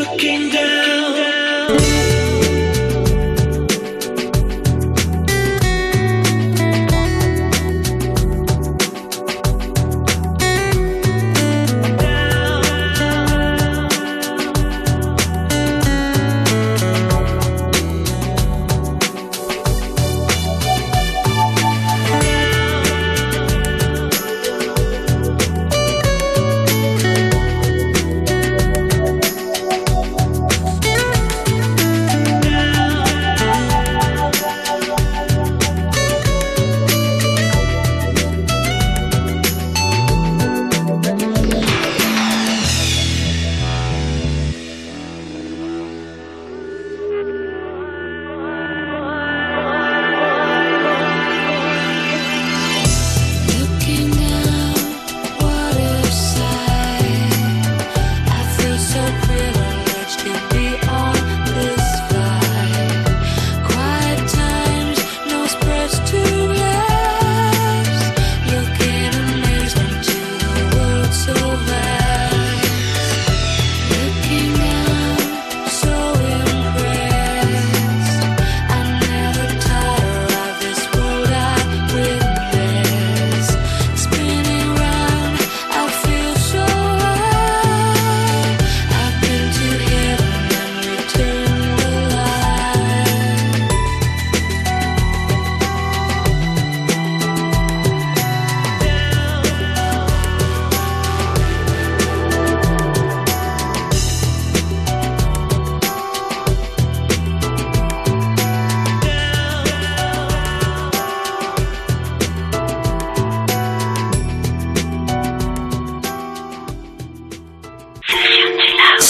looking down.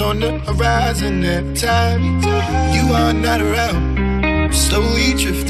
On the horizon every time you are not around. Slowly drifting,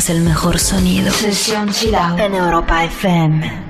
escuchas el mejor sonido. Sesión Chilao en Europa FM.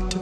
to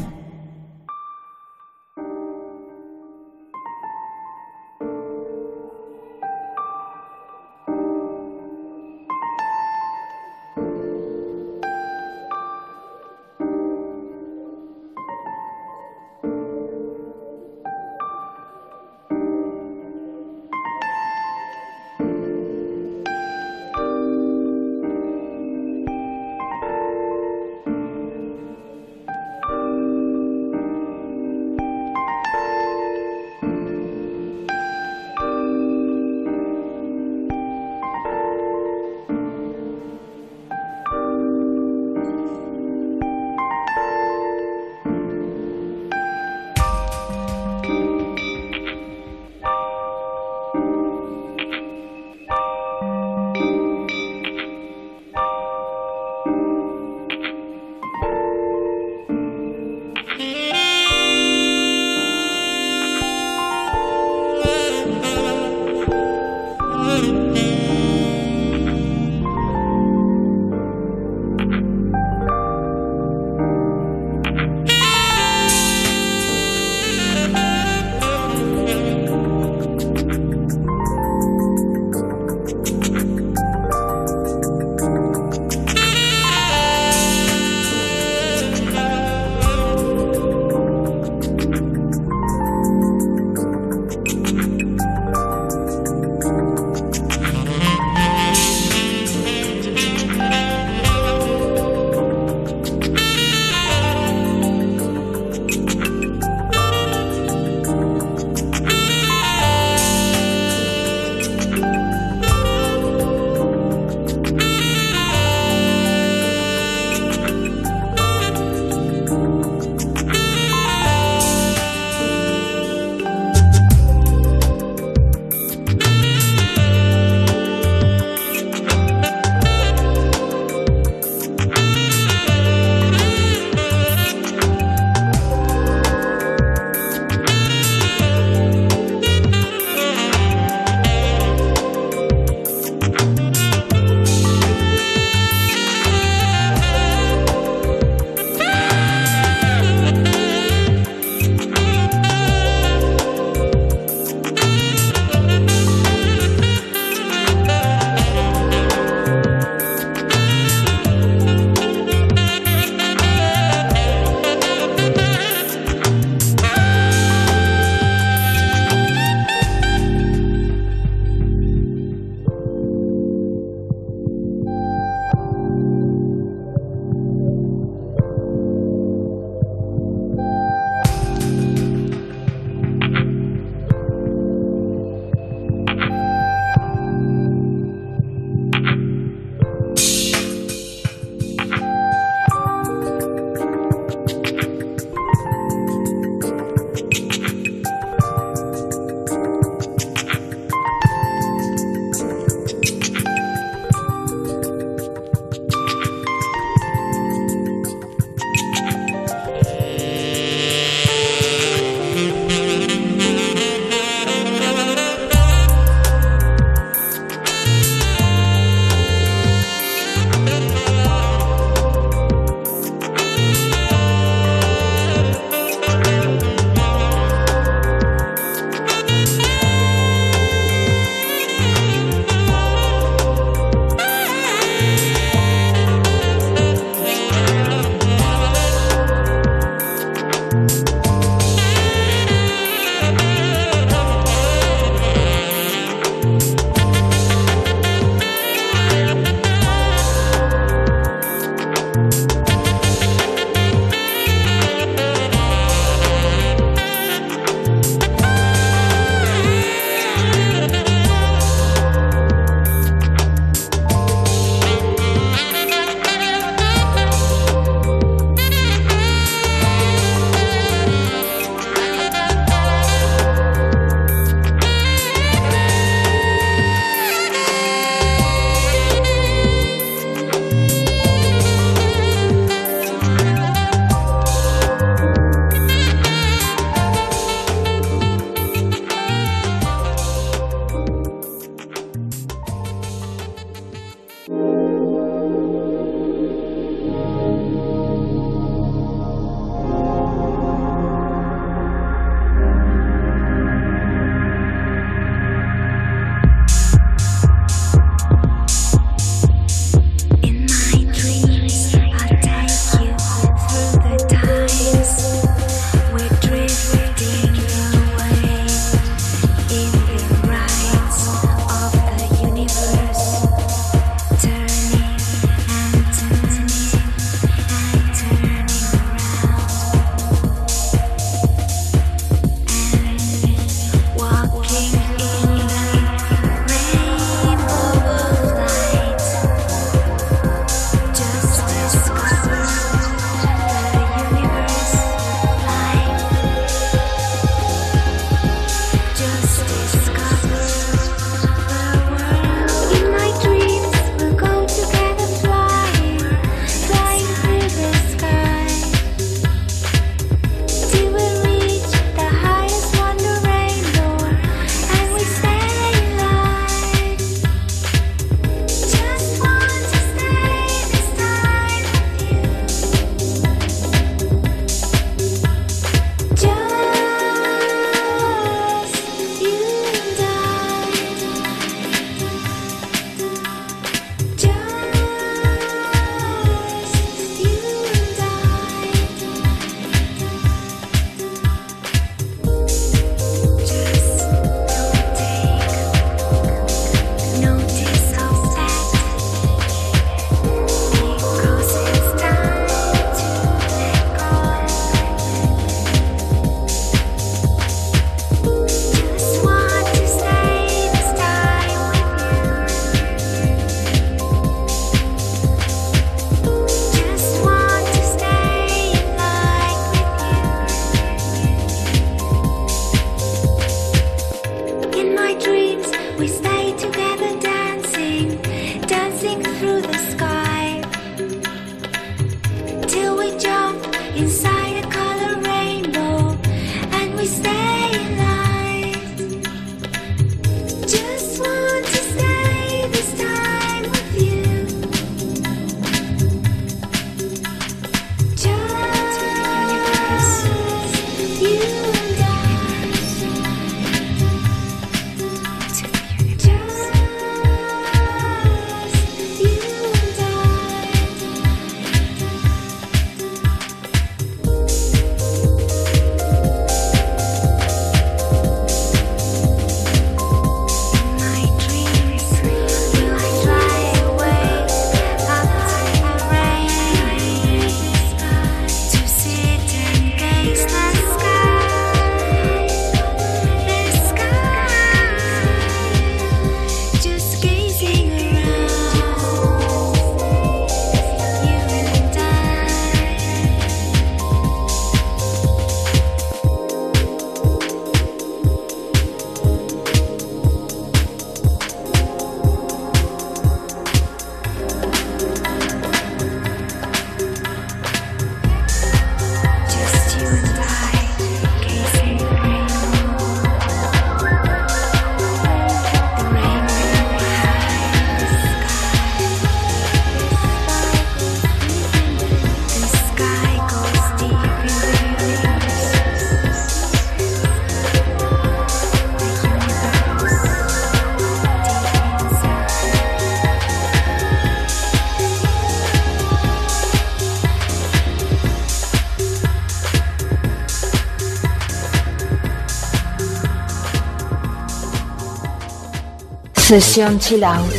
Sesión chill out.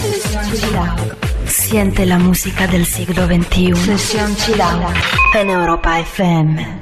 Siente la música del siglo XXI. Sesión chill out. En Europa FM.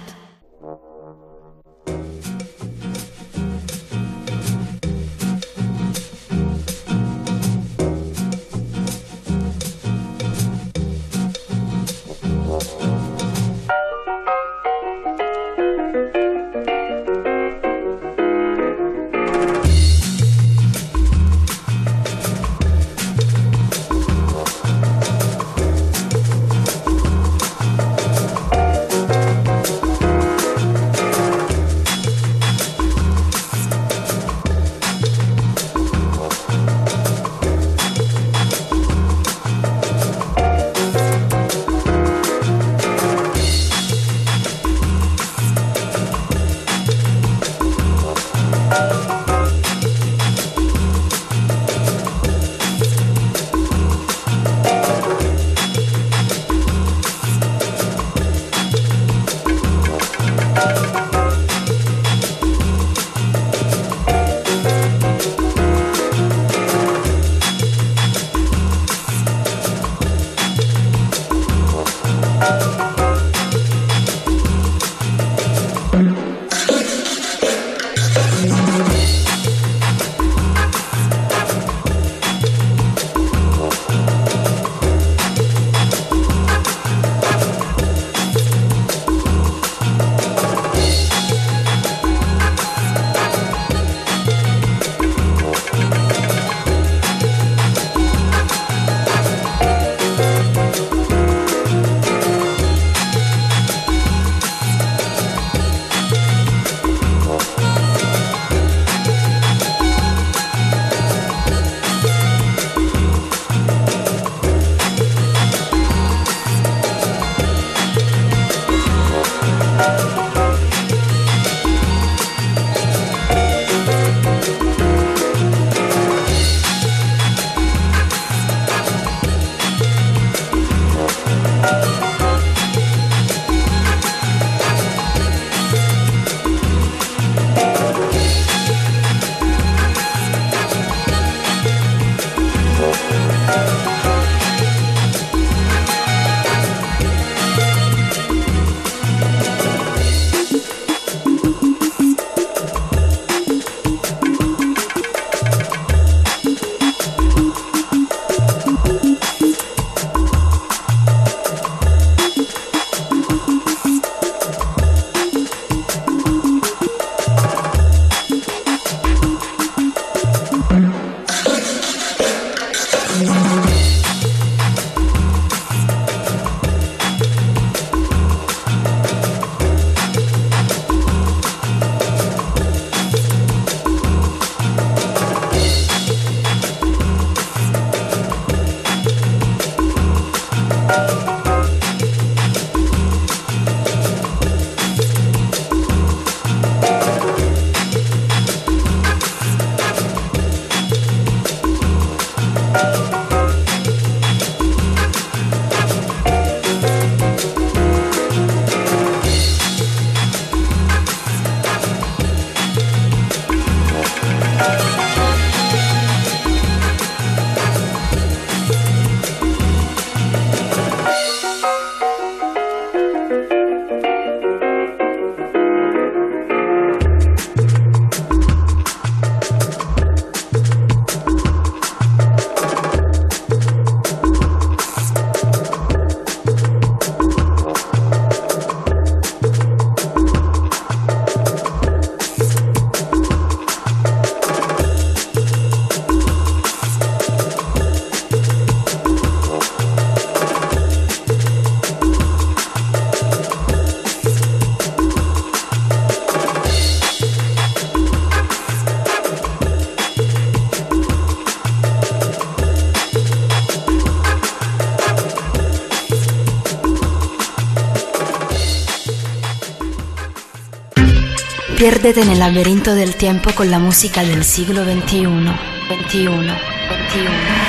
Piérdete en el laberinto del tiempo con la música del siglo XXI. 21, 21.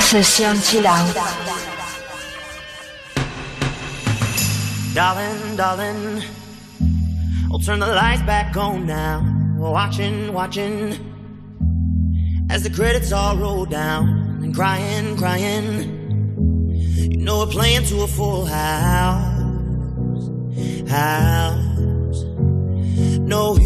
Sesión Chill Out. Darling, darling, I'll turn the lights back on now. Watching, watching, as the credits all roll down, and crying, crying. You know we're playing to a full house. house.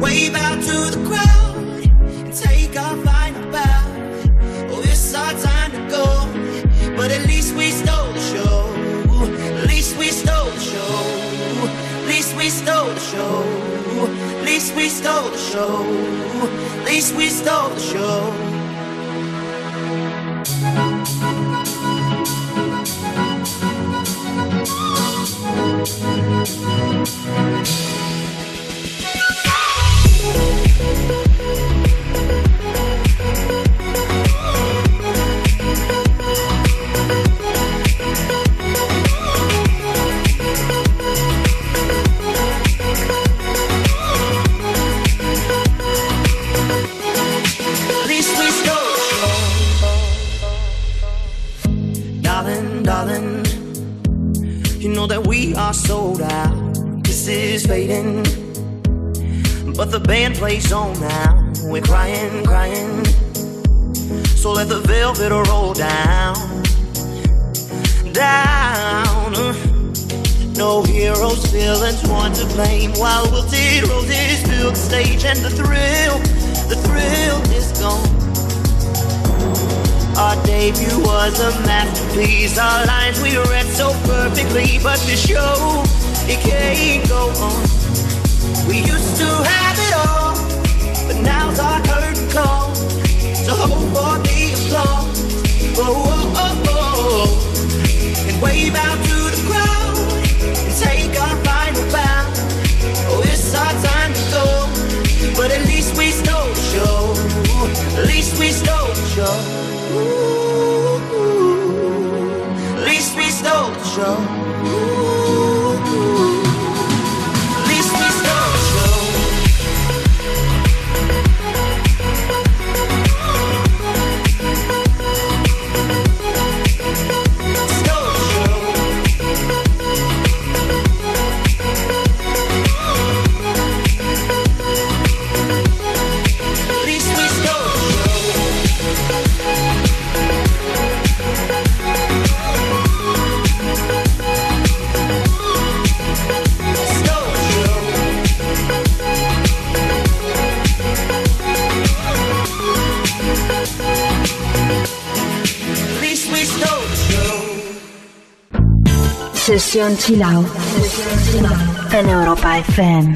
Wave out to the crowd and take our. Oh, it's our time to go, but at least we stole the show. At least we stole the show. At least we stole the show. At least we stole the show. At least we stole the show. The on now. We're crying, crying. So let the velvet roll down. Down. No heroes, villains, one to blame. While wilted roses fill the stage, and the thrill, the thrill is gone. Our debut was a masterpiece. Our lines we read so perfectly, but the show it can't go on. We used to have now's our curtain call. So hold for the applause. Oh, oh, oh, oh. And wave out to the crowd and take our final bow. Oh, it's our time to go, but at least we stole the show. At least we stole the show. At least we stole the show. Out en Europa FM.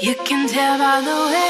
You can tell by the way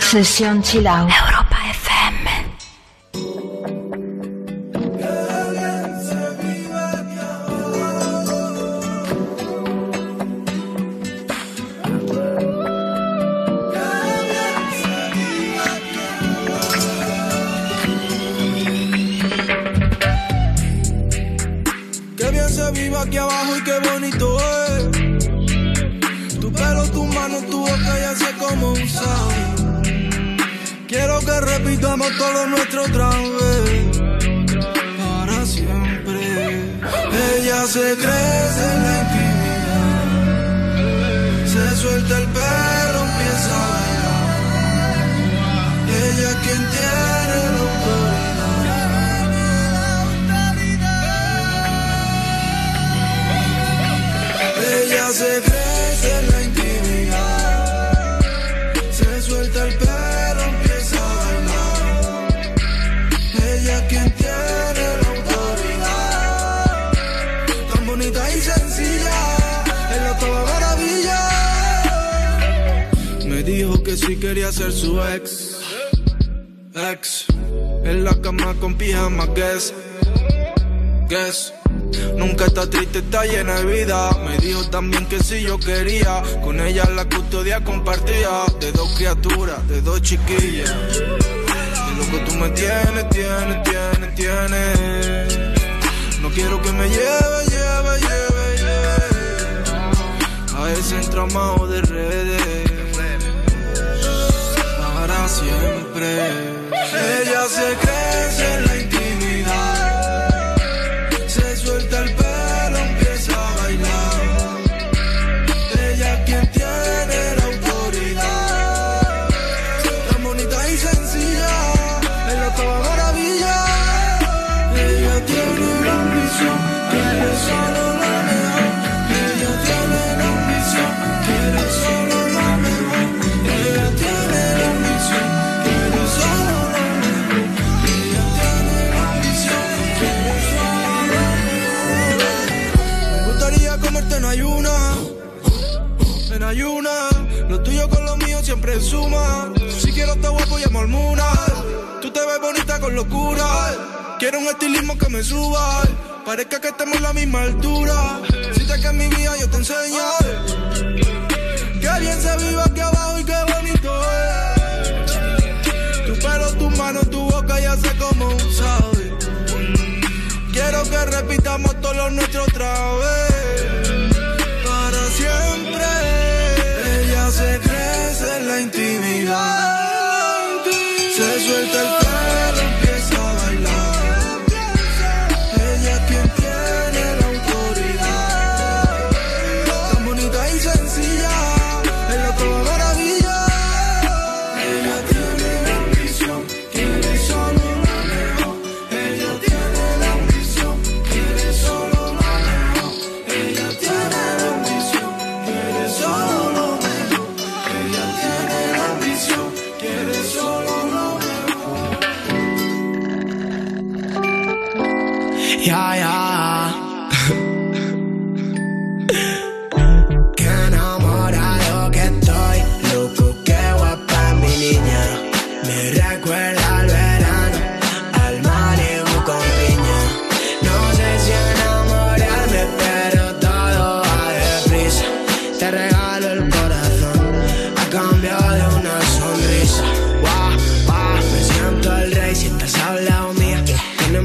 sesión chill.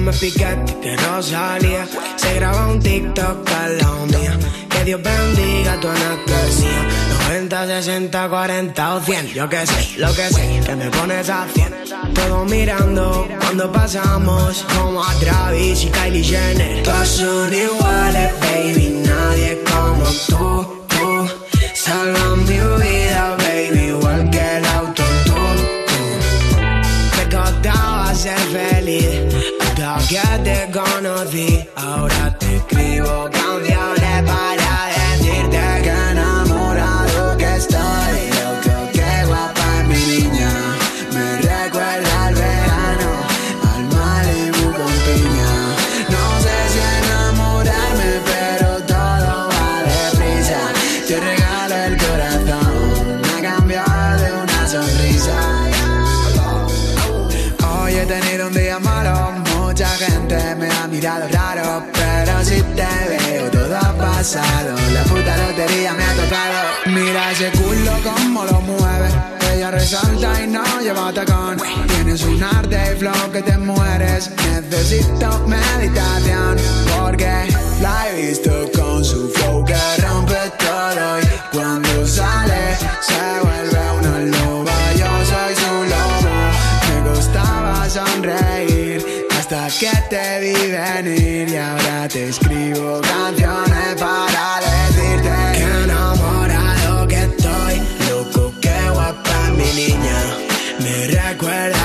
me que no salía. Se graba un TikTok para la mía. Que Dios bendiga tu anestesia. 90, 60, 40 o 100. Yo que sé, lo que sé, que me pones a 100. Todos mirando cuando pasamos. Como a Travis y Kylie Jenner. Todos son iguales, baby. Nadie como tú, tú. Salva mi vida, baby. Igual que el auto, tú, tú. Te costaba ser feliz di, ahora te escribo. Mirado raro, pero si te veo todo ha pasado, la puta lotería me ha tocado. Mira ese culo como lo mueve, ella resalta y no lleva tacón. Tienes un arte y flow que te mueres, necesito meditación, porque la he visto con su flow que rompe todo y cuando sale se vuelve que te vi venir y ahora te escribo canciones para decirte que enamorado que estoy, loco que guapa mi niña, me recuerda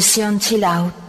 sessão Chill Out.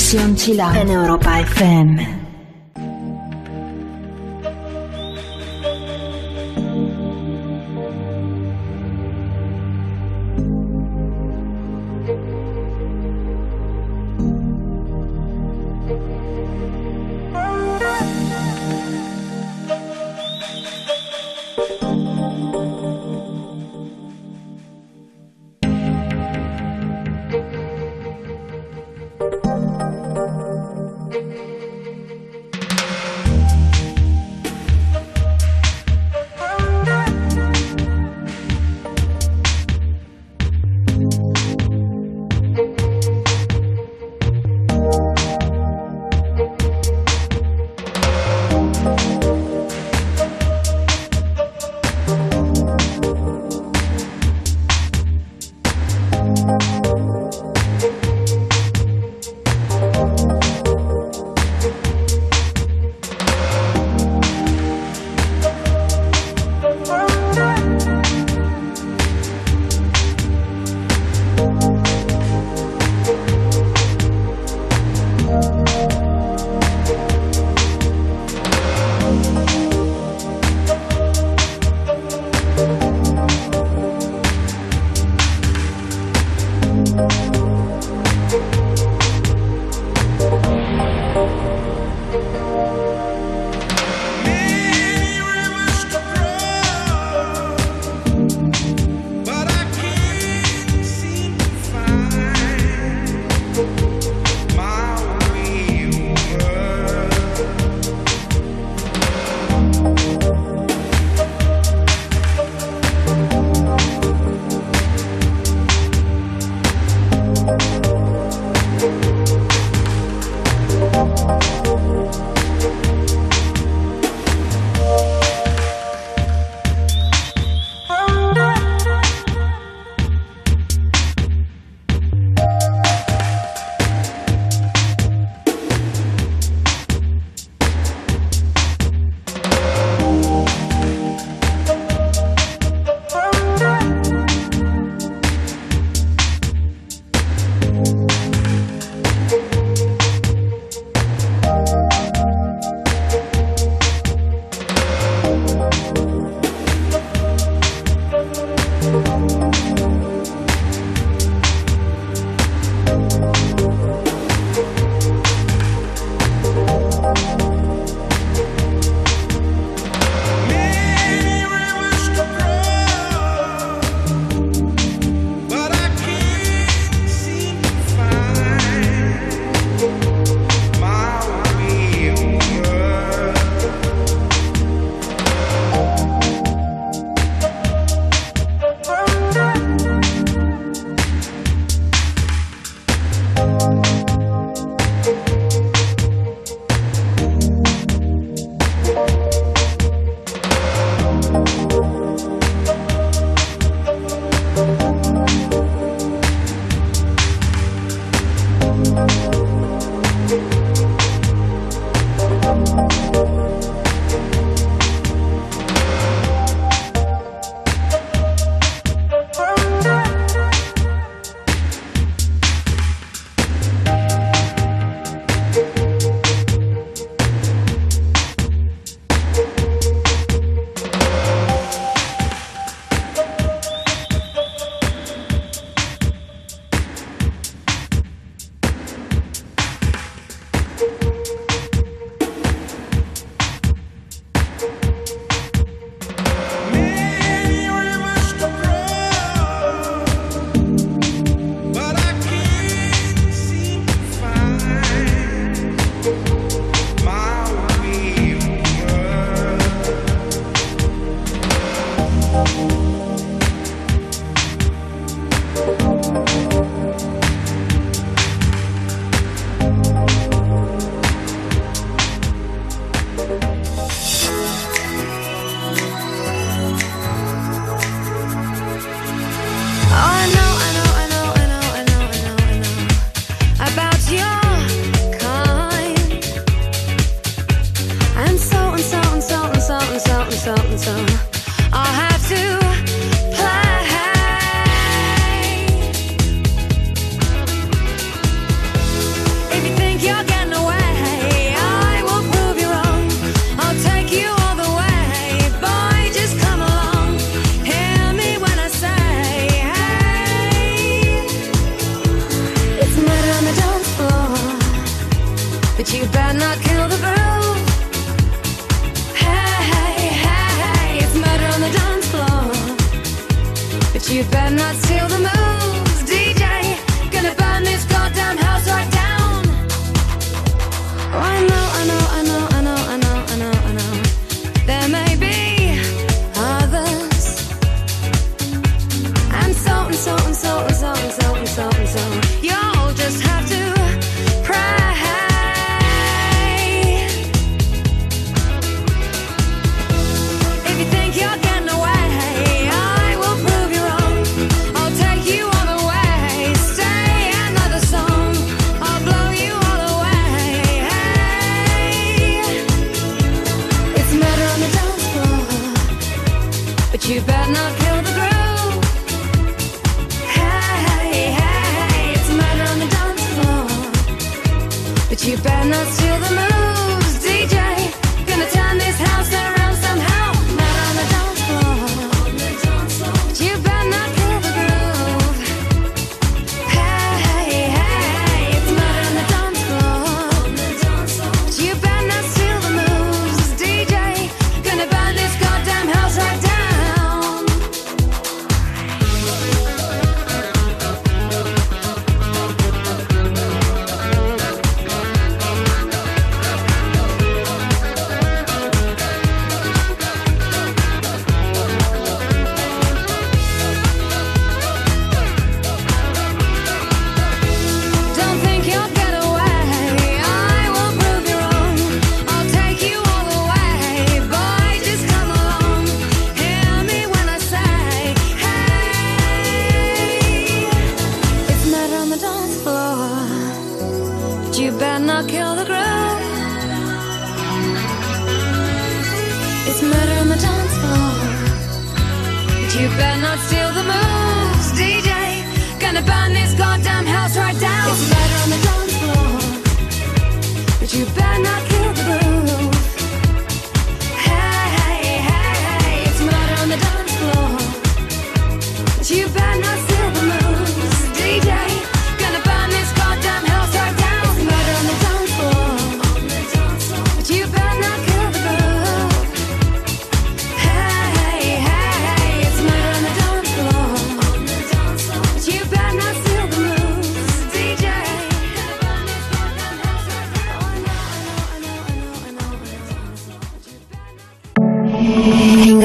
Lucian Chila en Europa FM.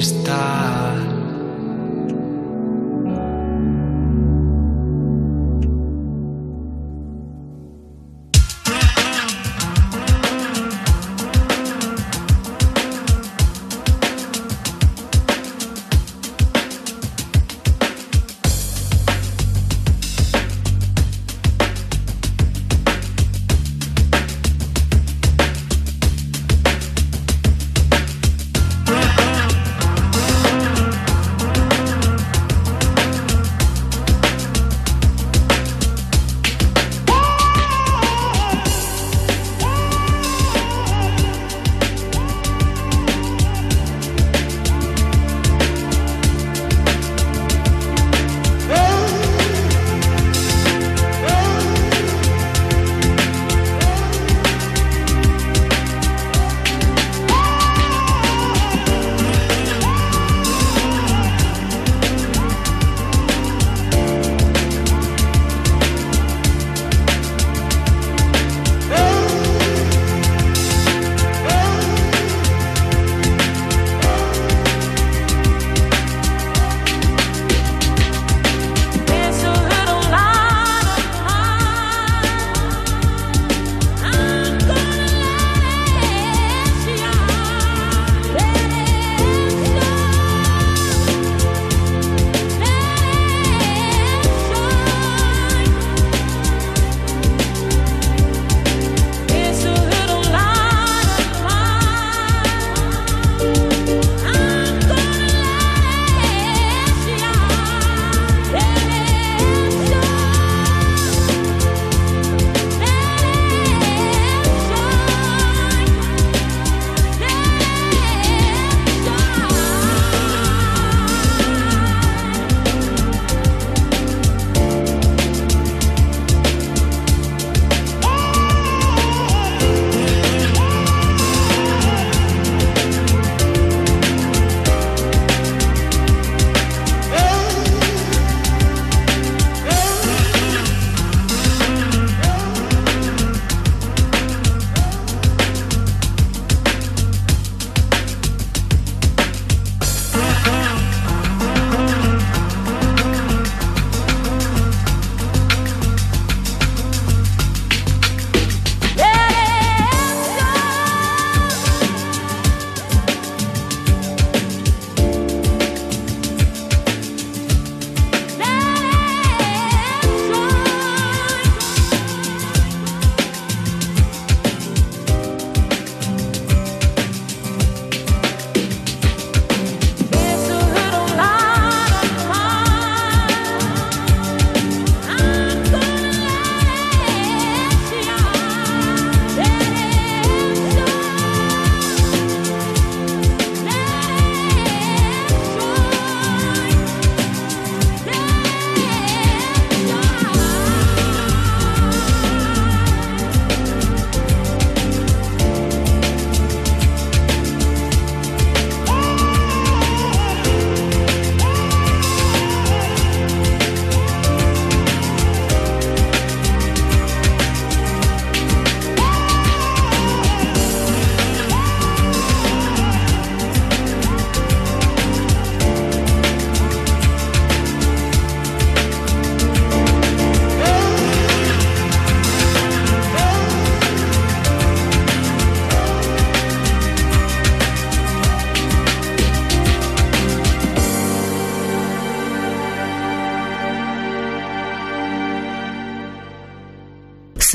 está.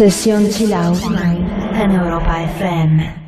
Sesión Chill en Europa FM.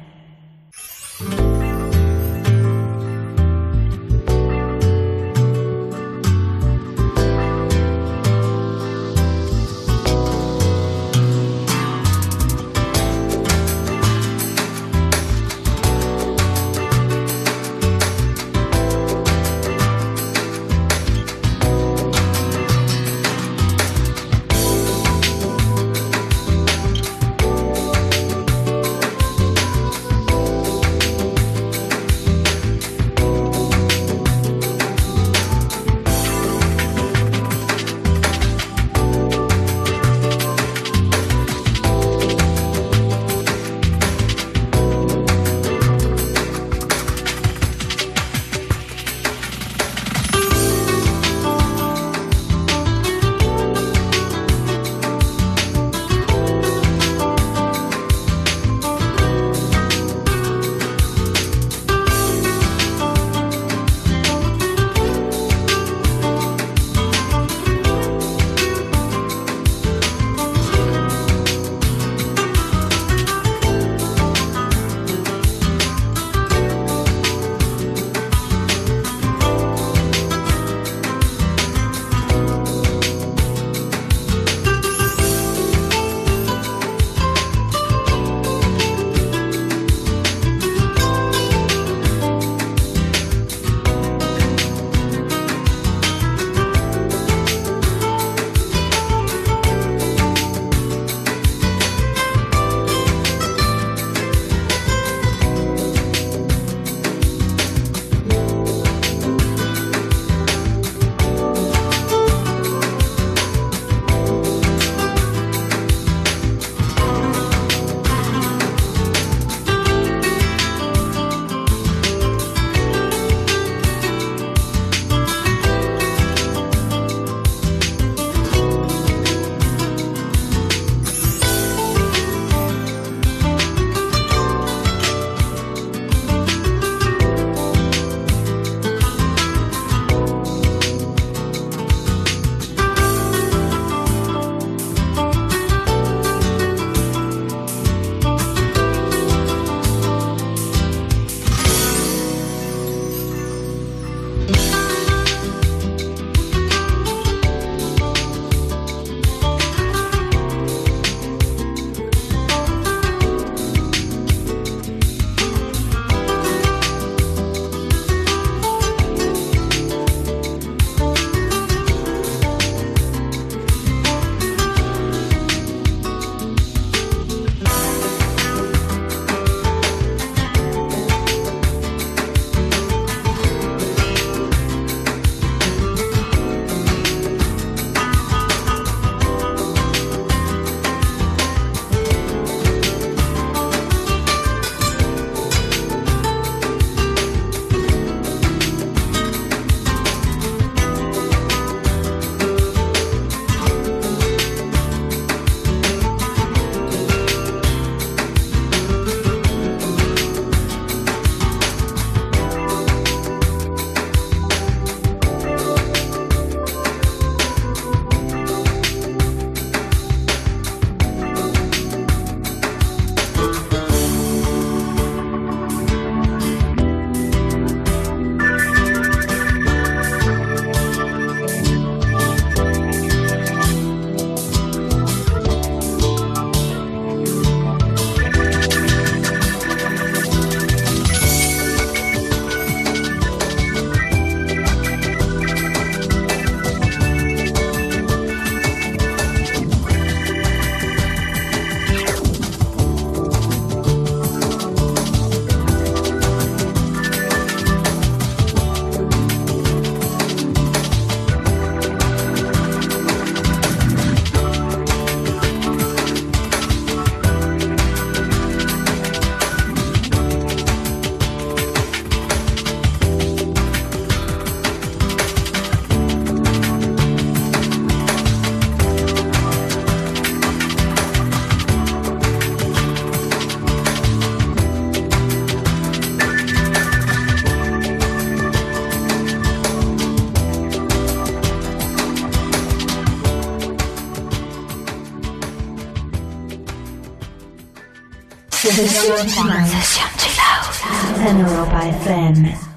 Transition to Love. The Europa FM.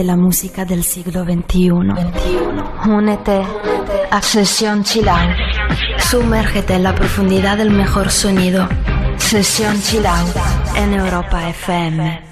La música del siglo XXI. Únete a Sesión Chilau. Sumérgete en la profundidad del mejor sonido. Sesión Chilau en Europa FM.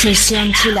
水深之流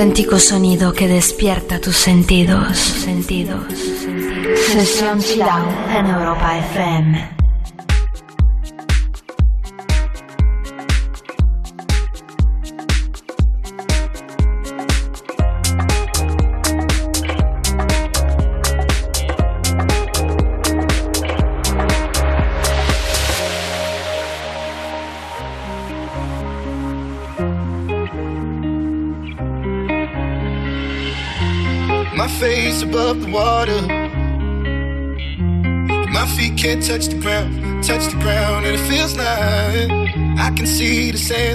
auténtico sonido que despierta tus sentidos. Sesión Chilau en Europa FM.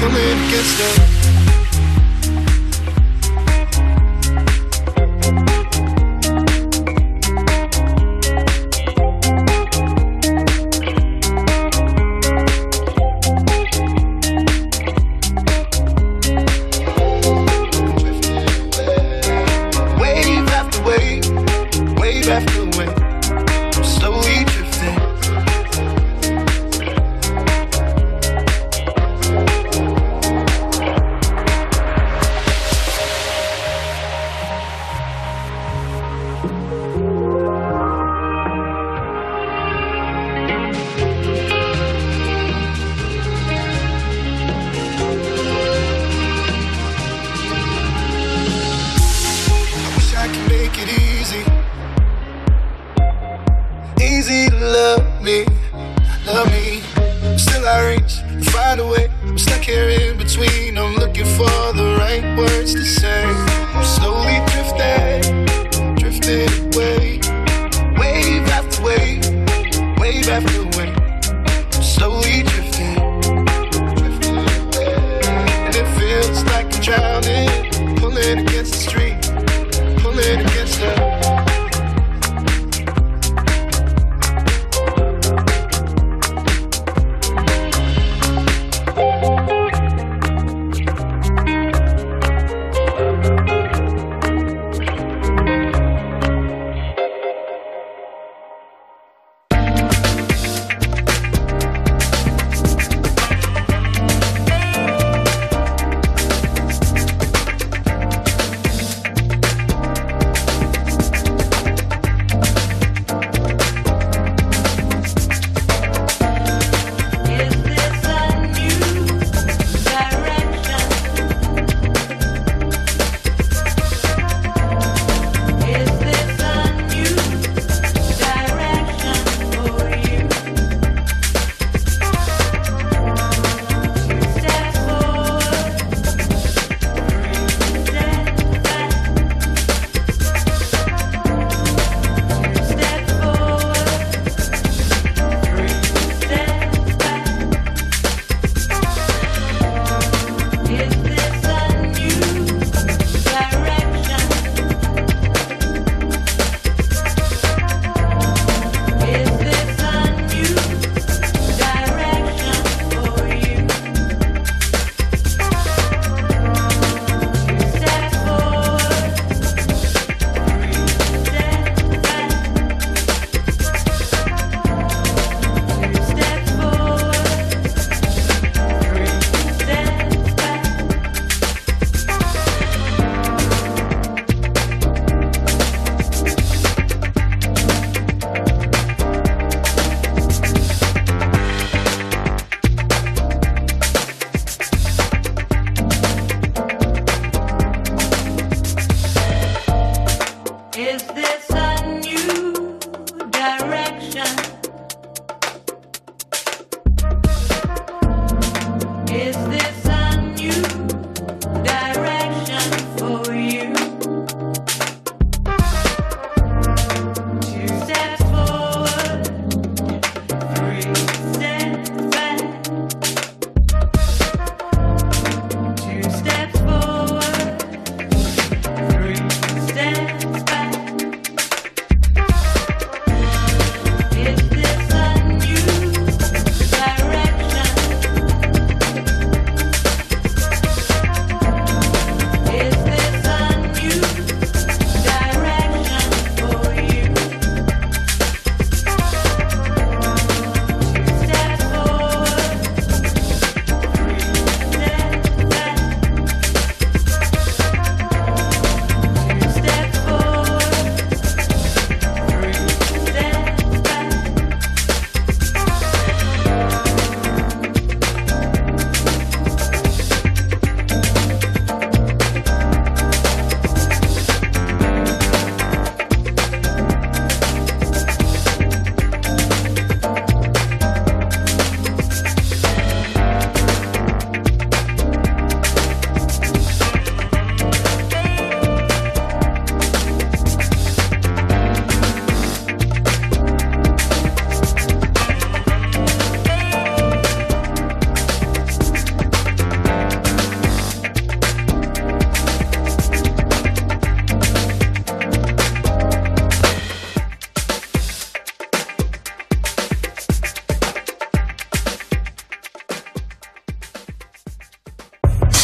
come in, get stuck.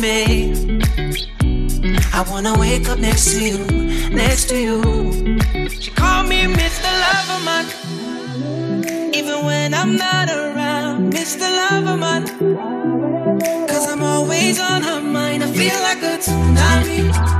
Me. I wanna wake up next to you, next to you. She called me Mr. Loverman, even when I'm not around, Mr. Loverman. Cause I'm always on her mind. I feel like a tsunami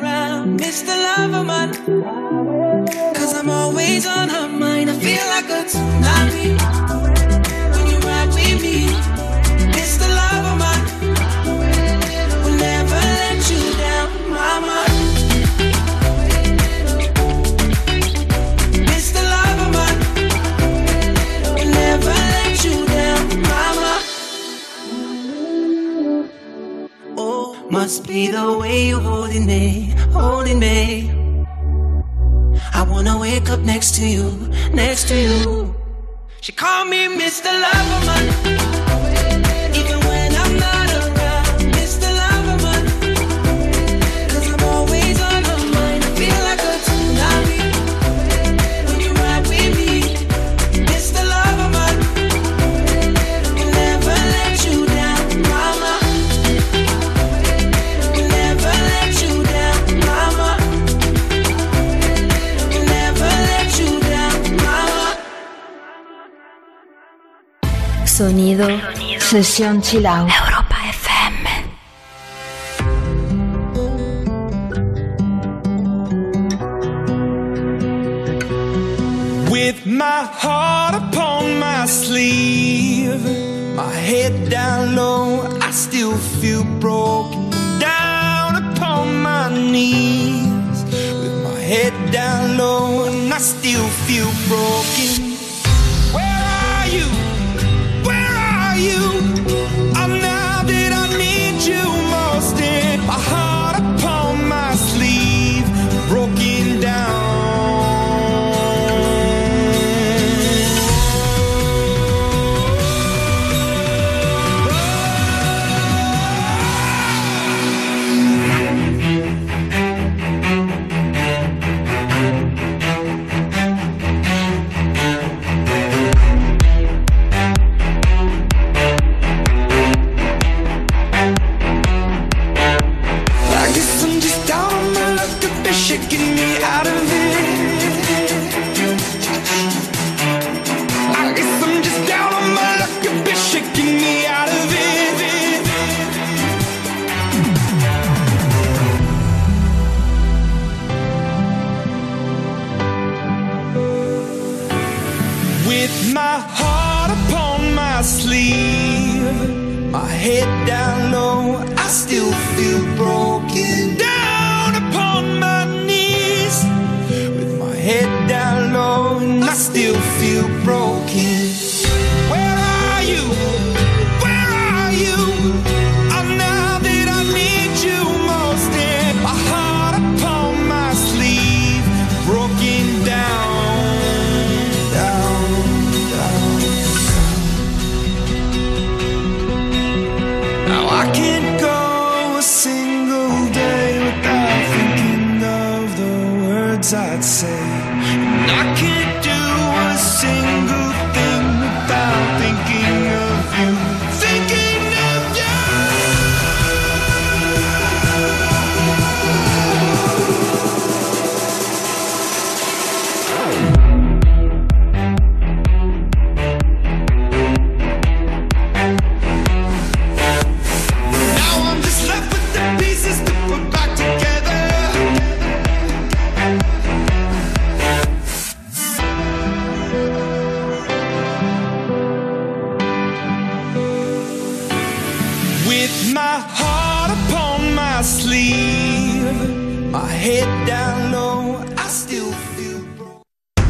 it's the love of mine. Cause I'm always on her mind. I feel like a tsunami. When you ride with me, it's the love of mine. Never let you down, mama. Must be the way you're holding it. 此生既然